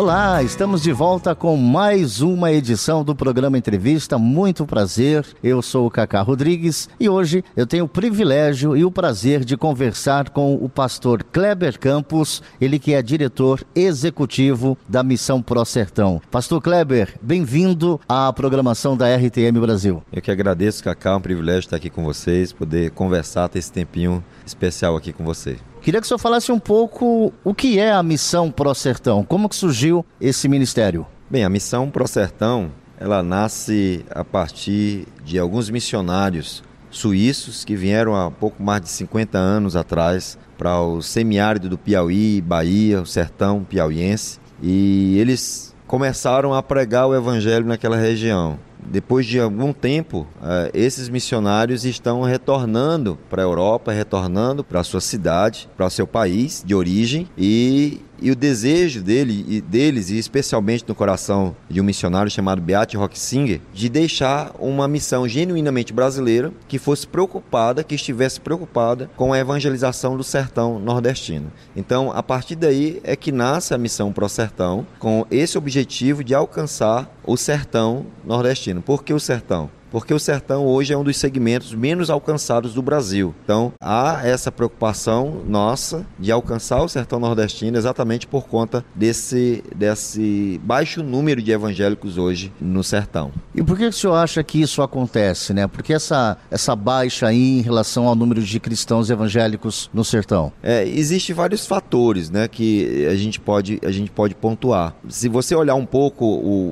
Olá, estamos de volta com mais uma edição do programa Entrevista. Muito prazer, eu sou o Cacá Rodrigues e hoje eu tenho o privilégio e o prazer de conversar com o pastor Kleber Campos, ele que é diretor executivo da Missão Pro Sertão. Pastor Kleber, bem-vindo à programação da RTM Brasil. Eu que agradeço, Cacá, é um privilégio estar aqui com vocês, poder conversar, ter esse tempinho especial aqui com você. Queria que o senhor falasse um pouco o que é a Missão Pro Sertão, como que surgiu esse ministério? Bem, a Missão Pro Sertão, ela nasce a partir de alguns missionários suíços que vieram há pouco mais de 50 anos atrás para o semiárido do Piauí, Bahia, o sertão piauiense, e eles começaram a pregar o evangelho naquela região depois de algum tempo, uh, esses missionários estão retornando para a Europa, retornando para a sua cidade, para o seu país de origem e e o desejo dele, e deles, e especialmente no coração de um missionário chamado Beate Rocksinger, de deixar uma missão genuinamente brasileira que fosse preocupada, que estivesse preocupada com a evangelização do sertão nordestino. Então, a partir daí é que nasce a missão Pro Sertão, com esse objetivo de alcançar o sertão nordestino. Por que o sertão? Porque o sertão hoje é um dos segmentos menos alcançados do Brasil. Então, há essa preocupação nossa de alcançar o sertão nordestino exatamente por conta desse, desse baixo número de evangélicos hoje no sertão. E por que o senhor acha que isso acontece, né? Porque essa, essa baixa aí em relação ao número de cristãos evangélicos no sertão? É, Existem vários fatores, né, que a gente pode, a gente pode pontuar. Se você olhar um pouco o,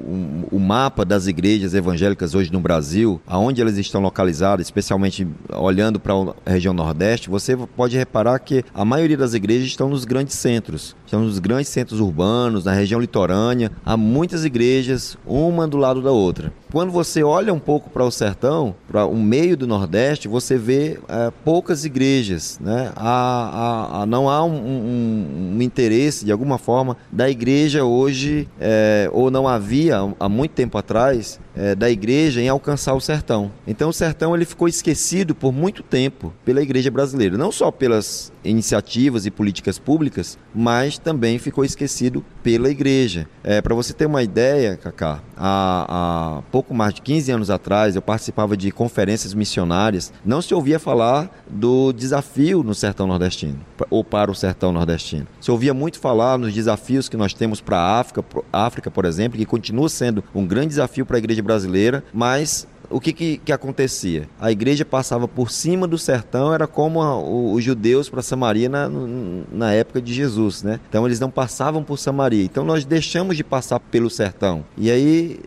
o, o mapa das igrejas evangélicas hoje no Brasil, Brasil, aonde elas estão localizadas, especialmente olhando para a região Nordeste, você pode reparar que a maioria das igrejas estão nos grandes centros, estão nos grandes centros urbanos, na região litorânea. Há muitas igrejas, uma do lado da outra. Quando você olha um pouco para o sertão, para o meio do Nordeste, você vê é, poucas igrejas. Né? Há, há não há um, um, um, interesse, de alguma forma, da igreja hoje, é, ou não havia há muito tempo atrás, é, da igreja em alcançar o sertão. Então o sertão ele ficou esquecido por muito tempo pela igreja brasileira, não só pelas iniciativas e políticas públicas, mas também ficou esquecido pela igreja. É, Para você ter uma ideia, Cacá, há, há pouco mais de 15 anos atrás eu participava de conferências missionárias, não se ouvia falar do desafio no sertão nordestino, ou para o sertão nordestino. Se ouvia muito falar nos desafios que nós temos para a África, África, por exemplo, que continua sendo um grande desafio para a igreja brasileira, mas o que, que, que, acontecia? A igreja passava por cima do sertão, era como a, o, os judeus para Samaria na, na época de Jesus, né? Então eles não passavam por Samaria. Então nós deixamos de passar pelo sertão. E aí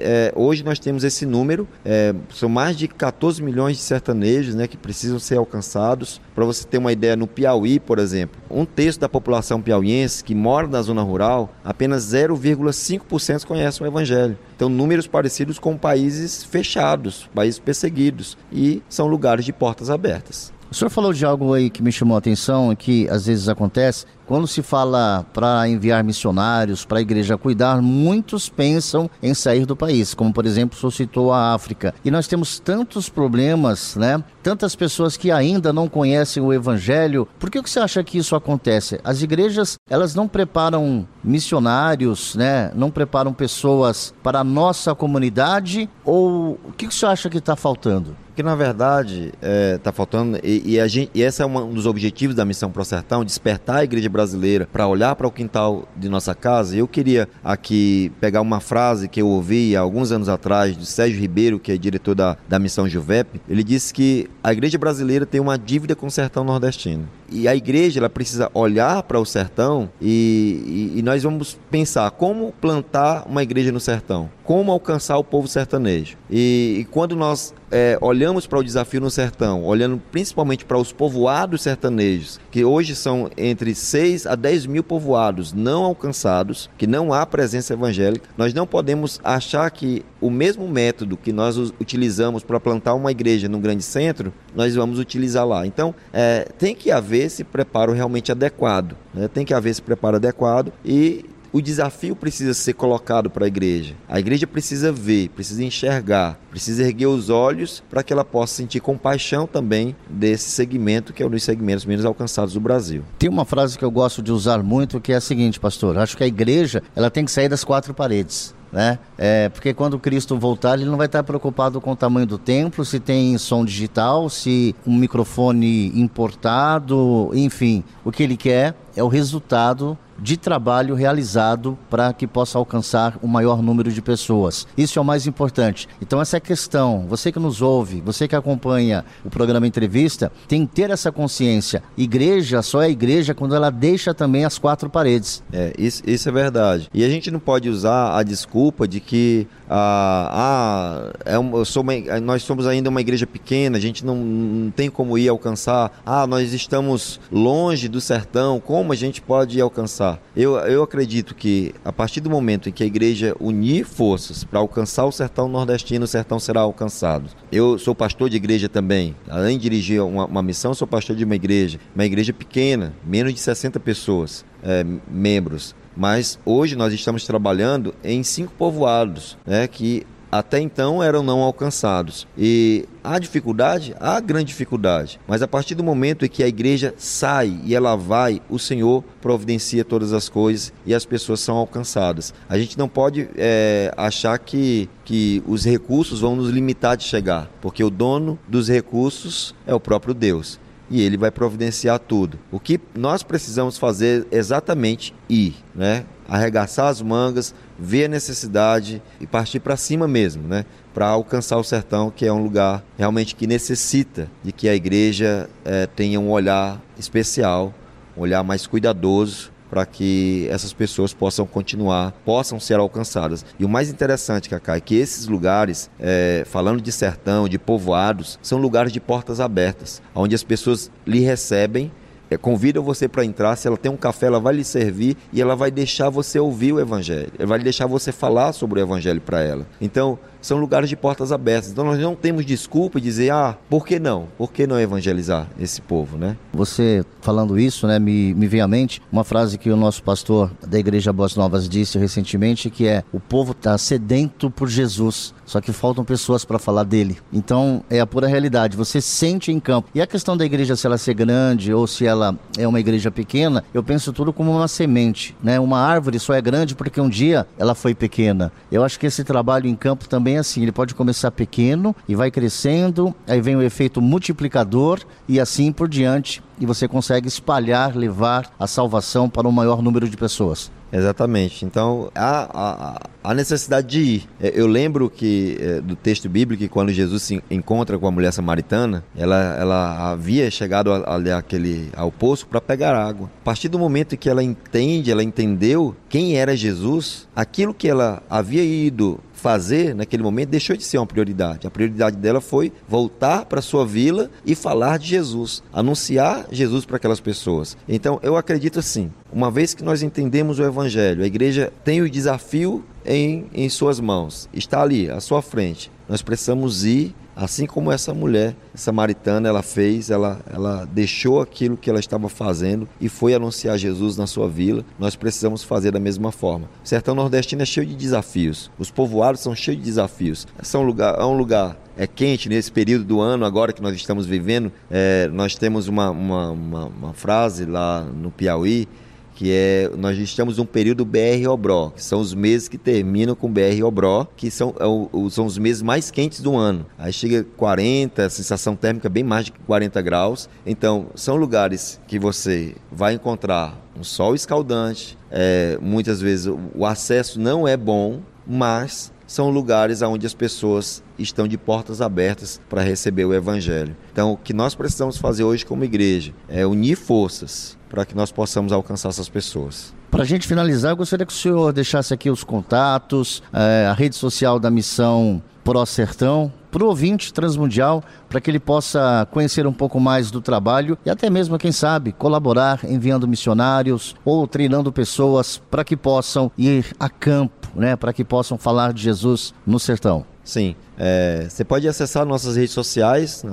é, hoje nós temos esse número, é, são mais de 14 milhões de sertanejos né, que precisam ser alcançados. Para você ter uma ideia, no Piauí, por exemplo, um terço da população piauiense que mora na zona rural, apenas 0,5% conhece o Evangelho. Então, números parecidos com países fechados, países perseguidos, e são lugares de portas abertas. O senhor falou de algo aí que me chamou a atenção e que às vezes acontece. Quando se fala para enviar missionários para a igreja cuidar, muitos pensam em sair do país, como por exemplo, o citou a África. E nós temos tantos problemas, né? Tantas pessoas que ainda não conhecem o evangelho. Por que você acha que isso acontece? As igrejas, elas não preparam missionários, né? Não preparam pessoas para a nossa comunidade ou o que você acha que está faltando? que na verdade está é, tá faltando, e, e, gente, e esse é um dos objetivos da Missão Pro Sertão, despertar a igreja brasileira para olhar para o quintal de nossa casa. Eu queria aqui pegar uma frase que eu ouvi há alguns anos atrás de Sérgio Ribeiro, que é diretor da, da Missão Juvep. Ele disse que a igreja brasileira tem uma dívida com o sertão nordestino. E a igreja ela precisa olhar para o sertão e, e, e nós vamos pensar como plantar uma igreja no sertão, como alcançar o povo sertanejo. E, e quando nós é, olhamos para o desafio no sertão, olhando principalmente para os povoados sertanejos, que hoje são entre 6 a 10 mil povoados não alcançados, que não há presença evangélica, nós não podemos achar que o mesmo método que nós utilizamos para plantar uma igreja num grande centro, nós vamos utilizar lá. Então, é, tem que haver esse preparo realmente adequado, né? tem que haver esse preparo adequado e o desafio precisa ser colocado para a igreja. A igreja precisa ver, precisa enxergar, precisa erguer os olhos para que ela possa sentir compaixão também desse segmento que é um dos segmentos menos alcançados do Brasil. Tem uma frase que eu gosto de usar muito que é a seguinte, pastor: acho que a igreja ela tem que sair das quatro paredes. Né? É, porque quando Cristo voltar, ele não vai estar preocupado com o tamanho do templo, se tem som digital, se um microfone importado, enfim. O que ele quer é o resultado de trabalho realizado para que possa alcançar o maior número de pessoas. Isso é o mais importante. Então, essa é questão. Você que nos ouve, você que acompanha o programa Entrevista, tem que ter essa consciência. Igreja só é igreja quando ela deixa também as quatro paredes. É, isso, isso é verdade. E a gente não pode usar a desculpa de que ah, ah é uma, uma, nós somos ainda uma igreja pequena, a gente não, não tem como ir alcançar. Ah, nós estamos longe do sertão, como a gente pode ir alcançar? Eu, eu acredito que a partir do momento em que a igreja unir forças para alcançar o sertão nordestino, o sertão será alcançado. Eu sou pastor de igreja também. Além de dirigir uma, uma missão, sou pastor de uma igreja. Uma igreja pequena, menos de 60 pessoas, é, membros. Mas hoje nós estamos trabalhando em cinco povoados, né, que até então eram não alcançados. E há dificuldade? Há grande dificuldade. Mas a partir do momento em que a igreja sai e ela vai, o Senhor providencia todas as coisas e as pessoas são alcançadas. A gente não pode é, achar que, que os recursos vão nos limitar de chegar, porque o dono dos recursos é o próprio Deus e ele vai providenciar tudo. O que nós precisamos fazer exatamente ir, né? Arregaçar as mangas, ver a necessidade e partir para cima mesmo, né? Para alcançar o sertão, que é um lugar realmente que necessita de que a igreja é, tenha um olhar especial, um olhar mais cuidadoso para que essas pessoas possam continuar, possam ser alcançadas. E o mais interessante, Cacá, é que esses lugares, é, falando de sertão, de povoados, são lugares de portas abertas, onde as pessoas lhe recebem é, convidam você para entrar. Se ela tem um café, ela vai lhe servir e ela vai deixar você ouvir o Evangelho. Ela vai deixar você falar sobre o Evangelho para ela. Então, são lugares de portas abertas. Então nós não temos desculpa de dizer, ah, por que não? Por que não evangelizar esse povo, né? Você falando isso, né, me, me vem à mente uma frase que o nosso pastor da Igreja Boas Novas disse recentemente, que é, o povo está sedento por Jesus, só que faltam pessoas para falar dele. Então, é a pura realidade, você sente em campo. E a questão da igreja, se ela ser grande ou se ela é uma igreja pequena, eu penso tudo como uma semente, né? Uma árvore só é grande porque um dia ela foi pequena. Eu acho que esse trabalho em campo também assim, ele pode começar pequeno e vai crescendo, aí vem o efeito multiplicador e assim por diante, e você consegue espalhar, levar a salvação para um maior número de pessoas. Exatamente. Então, há, há, necessidade de ir. É, eu lembro que é, do texto bíblico que quando Jesus se encontra com a mulher samaritana, ela, ela havia chegado ali aquele, ao poço para pegar água. A partir do momento que ela entende, ela entendeu quem era Jesus, aquilo que ela havia ido fazer naquele momento deixou de ser uma prioridade. A prioridade dela foi voltar para sua vila e falar de Jesus, anunciar Jesus para aquelas pessoas. Então, eu acredito assim, uma vez que nós entendemos o evangelho, a igreja tem o desafio em, em suas mãos, está ali, à sua frente. Nós precisamos ir Assim como essa mulher samaritana ela fez, ela, ela deixou aquilo que ela estava fazendo e foi anunciar Jesus na sua vila, nós precisamos fazer da mesma forma. O sertão nordestino é cheio de desafios, os povoados são cheios de desafios. É um lugar, é um lugar é quente nesse período do ano, agora que nós estamos vivendo. É, nós temos uma, uma, uma, uma frase lá no Piauí que é nós estamos num período BR Obró, que são os meses que terminam com BR Obró, que são, é são os meses mais quentes do ano. Aí chega 40, sensação térmica bem mais de 40 graus. Então, são lugares que você vai encontrar um sol escaldante, é, muitas vezes o acesso não é bom, mas são lugares onde as pessoas estão de portas abertas para receber o Evangelho. Então, o que nós precisamos fazer hoje como igreja é unir forças para que nós possamos alcançar essas pessoas. Para a gente finalizar, eu gostaria que o senhor deixasse aqui os contatos, é, a rede social da missão Pro Sertão, para o ouvinte transmundial, para que ele possa conhecer um pouco mais do trabalho e até mesmo, quem sabe, colaborar enviando missionários ou treinando pessoas para que possam ir a campo, né, para que possam falar de Jesus no sertão. Sim, É, você pode acessar nossas redes sociais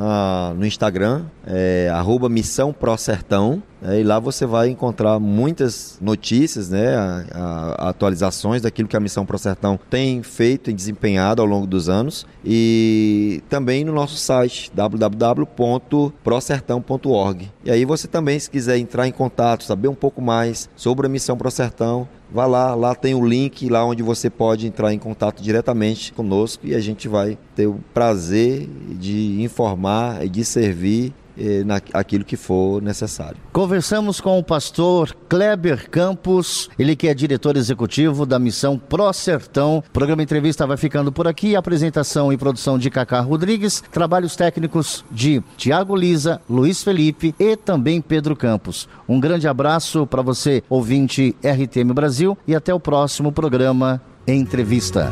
no Instagram, é, arroba Missão Pro Sertão, é, e lá você vai encontrar muitas notícias, né, a, a, atualizações daquilo que a Missão Pro Sertão tem feito e desempenhado ao longo dos anos. E também no nosso site www.prosertão.org. E aí você também, se quiser entrar em contato, saber um pouco mais sobre a Missão Pro Sertão, vá lá, lá tem o link lá onde você pode entrar em contato diretamente conosco e a gente vai ter o prazer de informar e de servir naquilo que for necessário. Conversamos com o pastor Kleber Campos, ele que é diretor executivo da missão Pro Sertão. O programa Entrevista vai ficando por aqui. Apresentação e produção de Cacá Rodrigues, trabalhos técnicos de Tiago Lisa, Luiz Felipe e também Pedro Campos. Um grande abraço para você, ouvinte RTM Brasil, e até o próximo programa Entrevista.